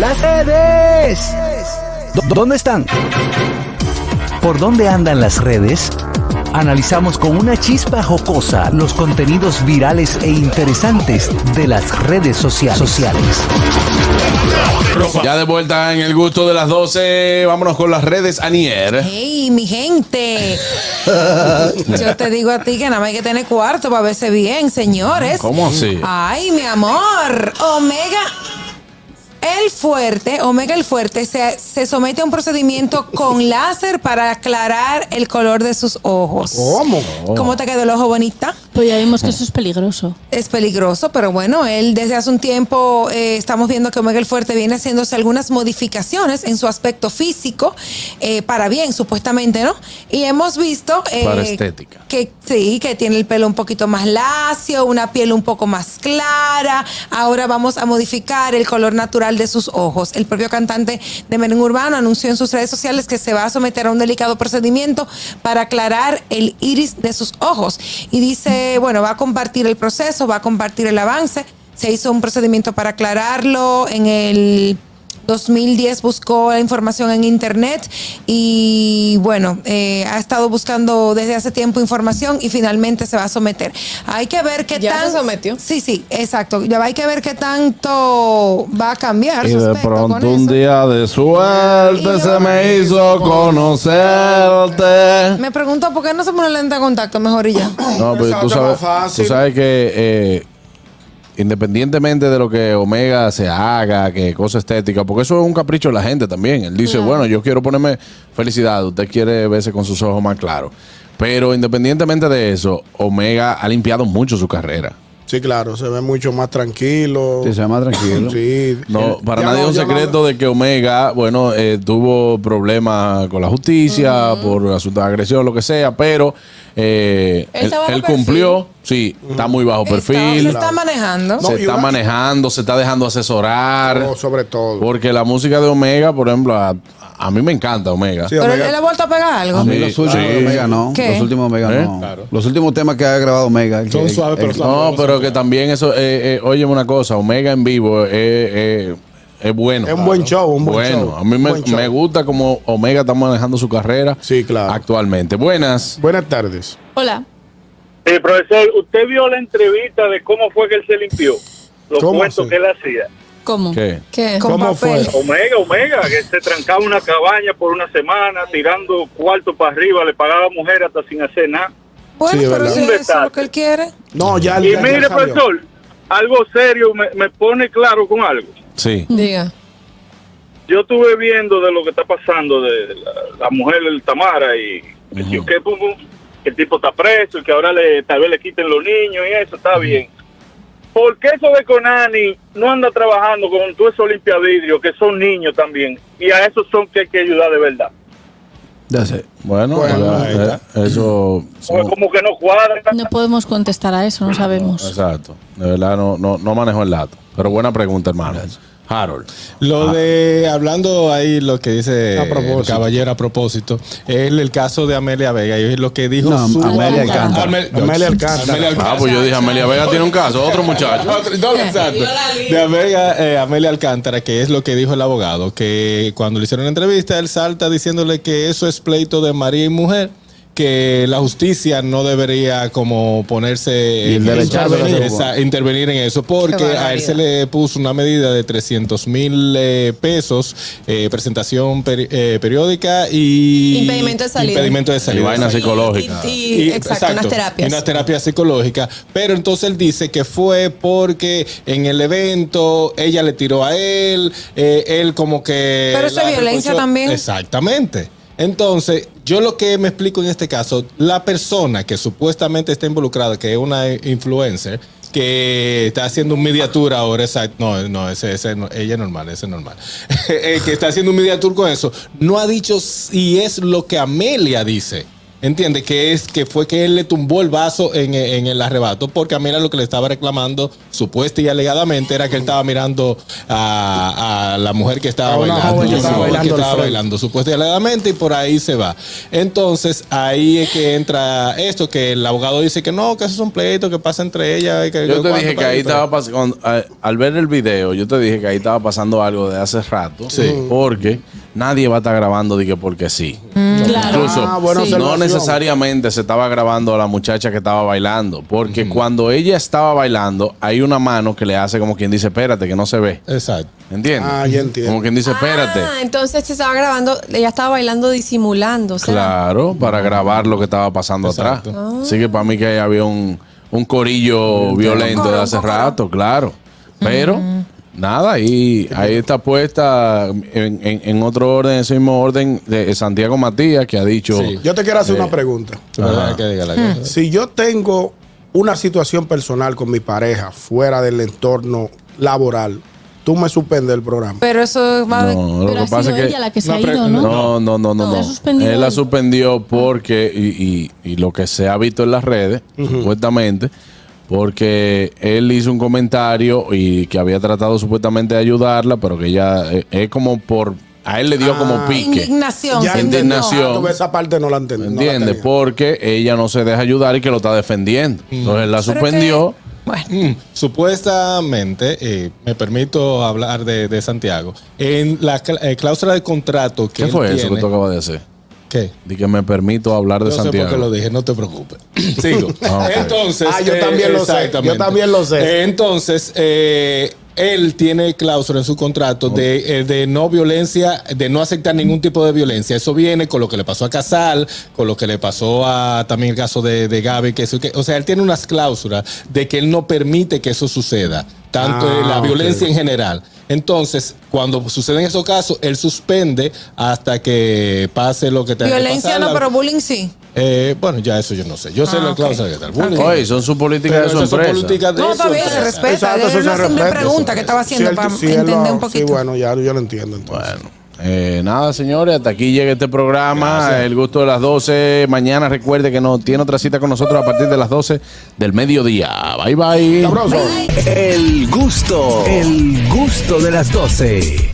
Las redes. ¿Dó- ¿Dónde están? ¿Por dónde andan las redes? Analizamos con una chispa jocosa los contenidos virales e interesantes de las redes sociales. sociales. Ya de vuelta en el gusto de las 12, vámonos con las redes Anier. Hey, mi gente. Yo te digo a ti que nada más hay que tener cuarto para verse bien, señores. ¿Cómo así? Ay, mi amor. Omega. El fuerte, Omega el fuerte, se, se somete a un procedimiento con láser para aclarar el color de sus ojos. ¿Cómo? ¿Cómo te quedó el ojo bonita? Pues ya vimos que eso es peligroso. Es peligroso, pero bueno, él desde hace un tiempo eh, estamos viendo que Omega el Fuerte viene haciéndose algunas modificaciones en su aspecto físico, eh, para bien, supuestamente, ¿no? Y hemos visto... eh, Para estética. Que sí, que tiene el pelo un poquito más lacio, una piel un poco más clara. Ahora vamos a modificar el color natural de sus ojos. El propio cantante de Merengue Urbano anunció en sus redes sociales que se va a someter a un delicado procedimiento para aclarar el iris de sus ojos. Y dice, bueno, va a compartir el proceso, va a compartir el avance. Se hizo un procedimiento para aclararlo en el 2010 buscó la información en internet y bueno, eh, ha estado buscando desde hace tiempo información y finalmente se va a someter. Hay que ver qué Ya tan- se sometió. Sí, sí, exacto. Ya hay que ver qué tanto va a cambiar. Y su de pronto con un día de suerte se me hizo conocerte. Me pregunto por qué no se pone lente de contacto mejor y ya. No, pero tú sabes, tú sabes que eh, independientemente de lo que Omega se haga, que cosa estética, porque eso es un capricho de la gente también. Él dice, bueno, yo quiero ponerme felicidad, usted quiere verse con sus ojos más claros. Pero independientemente de eso, Omega ha limpiado mucho su carrera. Sí, claro, se ve mucho más tranquilo. Sí, se ve más tranquilo. Sí. No, para ya nadie es un secreto de que Omega, bueno, eh, tuvo problemas con la justicia por asuntos de agresión, lo que sea, pero eh, Él está cumplió, sí, está muy bajo Está- perfil, se está manejando. No, se está una- manejando, se está dejando asesorar, Oh, sobre todo. porque la música de Omega, por ejemplo, a, a mí me encanta Omega. Sí, Pero él, Omega- él ha vuelto a pegar algo. A mí Sí, los últimos sí. Omega no. ¿Qué? Los últimos de Omega ¿Eh? no. Claro. Los últimos temas que ha grabado Omega. Son que- suaves, pero son- No, pero que también eso, eh, eh, óyeme una cosa, Omega en vivo es, es- es bueno. Es un buen show, un buen bueno, show. a mí me, buen show. me gusta como Omega está manejando su carrera Sí, claro. actualmente. Buenas. Buenas tardes. Hola. Eh, profesor, ¿usted vio la entrevista de cómo fue que él se limpió? Los ¿Cómo cuentos así? que él hacía. ¿Cómo? ¿Qué? ¿Qué? Con ¿Cómo papel. fue? Omega, Omega, que se trancaba una cabaña por una semana, tirando cuarto para arriba, le pagaba a mujer hasta sin hacer nada. Bueno, Sí, pero si es lo que él quiere. No, ya Y ya- ya mire, salió. profesor, algo serio me, me pone claro con algo. Sí. Diga. Yo estuve viendo de lo que está pasando de la, la mujer del Tamara y pum, pum, que el tipo está preso y que ahora le, tal vez le quiten los niños y eso está bien. ¿Por qué eso de Conani no anda trabajando con todo eso limpiavidrio, que son niños también? Y a esos son que hay que ayudar de verdad. Ya sé. Bueno, Bueno, ya, ahí eh, eso. Como que no cuadra. No podemos contestar a eso, no sabemos. Exacto. De verdad no, no, no manejo el dato. Pero buena pregunta, hermano. Harold. Lo de, hablando ahí lo que dice A propósito. el caballero a propósito, es el caso de Amelia Vega y es lo que dijo No, su Amelia Alcántara. Amel- Amelia Alcántara. Amelia Ah, pues yo dije, Amelia Vega tiene un caso, otro muchacho. Otro- no, exacto. De Amelia, eh, Amelia Alcántara, que es lo que dijo el abogado, que cuando le hicieron la entrevista, él salta diciéndole que eso es pleito de María y mujer, que la justicia no debería como ponerse Y el derecho intervenir, esa- intervenir en eso, porque a él se le puso una medida de 300 mil eh, pesos, eh, presentación peri- eh, periódica y Impedimento de salida. impedimento de Y salida. vaina psicológica. Y, y- Y- exacto, unas terapias. y Una terapia psicológica. Pero entonces él dice que fue porque en el evento ella le tiró a él, eh, él como que. Pero eso es la violencia también. Exactamente. Entonces, yo lo que me explico en este caso, la persona que supuestamente está involucrada, que es una influencer, que está haciendo un mediatur ahora, exacto, no, no, ese, ese ella es normal, ese es normal, que está haciendo un mediatur con eso, no ha dicho si es lo que Amelia dice. Entiende que es que fue que él le tumbó el vaso en, en el arrebato, porque Amela lo que le estaba reclamando, supuesta y alegadamente, era que él estaba mirando a, a la mujer que estaba bailando, que estaba bailando que estaba bailando, supuesta y alegadamente, y por ahí se va. Entonces, ahí es que entra esto, que el abogado dice que no, que esos son pleitos que pasa entre ellas. y que- Yo te dije que ahí pleito. estaba pasando, al ver el video, yo te dije que ahí estaba pasando algo de hace rato. Sí. Porque nadie va a estar grabando de que porque sí. Claro. Incluso Ah, Sí. no necesariamente se estaba grabando a la muchacha que estaba bailando. Porque cuando ella estaba bailando, hay una mano que le hace como quien dice, espérate, que no se ve. Exacto. ¿Entiendes? Ah, ya entiendo. Como quien dice, espérate. Ah, entonces se estaba grabando, ella estaba bailando disimulando. Claro, para grabar lo que estaba pasando Exacto. atrás. Así que para mí que ahí había un, un corillo violento de hace rato, claro. Pero nada, ahí, ahí está puesta en, en- en otro orden, ese mismo orden, de Santiago Matías, que ha dicho... Sí. Yo te quiero hacer Eh, una pregunta. ¿Verdad que diga la cosa? Si yo tengo una situación personal con mi pareja fuera del entorno laboral, tú me suspendes el programa. Pero eso va a... No, lo Pero que ha pasa sido es que... ella la que se No, ha ido, ¿no? No, no, no, no, Él la suspendió porque, y, y- y lo que se ha visto en las redes, supuestamente, porque él hizo un comentario y que había tratado supuestamente de ayudarla, pero que ella eh, es como por. A él le dio como pique. Indignación. Ya indignación. Ah, esa parte no la entendí. tenía. porque ella no se deja ayudar y que lo está defendiendo. Entonces él la suspendió. Bueno, Mm, Supuestamente, eh, me permito hablar de, de Santiago, en la cl- eh, cláusula de contrato que ¿Qué él fue eso tiene- que tú acabas de hacer? ¿Qué? De que me permito hablar de Yo sé por Santiago. qué lo dije, no te preocupes. Sigo. Ah. Entonces. Ah, yo también lo sé, yo también lo sé. Eh, Entonces, eh, él tiene cláusula en su contrato de, eh, de no violencia, de no aceptar ningún tipo de violencia. Eso viene con lo que le pasó a Casal, con lo que le pasó a también el caso de, de Gaby. Que, eso- que- o sea, él tiene unas cláusulas de que él no permite que eso suceda, tanto Ah, en la ok. violencia en general. Entonces, cuando suceden esos casos, él suspende hasta que pase lo que tenga que violencia pasar. no, pero bullying sí. eh, bueno, ya eso yo no sé. Yo sé Ah, la ok. cláusula que tal. Bullying. Oye, son sus políticas de su empresa. políticas de No, está bien, se respeta. Exacto, eso Era una simple respeta. pregunta que estaba haciendo Si él- para entender lo- un poquito. Sí, bueno, ya yo lo entiendo entonces. Bueno, eh, nada, señores, hasta aquí llega este programa. El gusto de las 12. Mañana recuerde que no tiene otra cita con nosotros a partir de las 12 del mediodía. Bye, bye. Sabroso. El gusto, el gusto de las 12.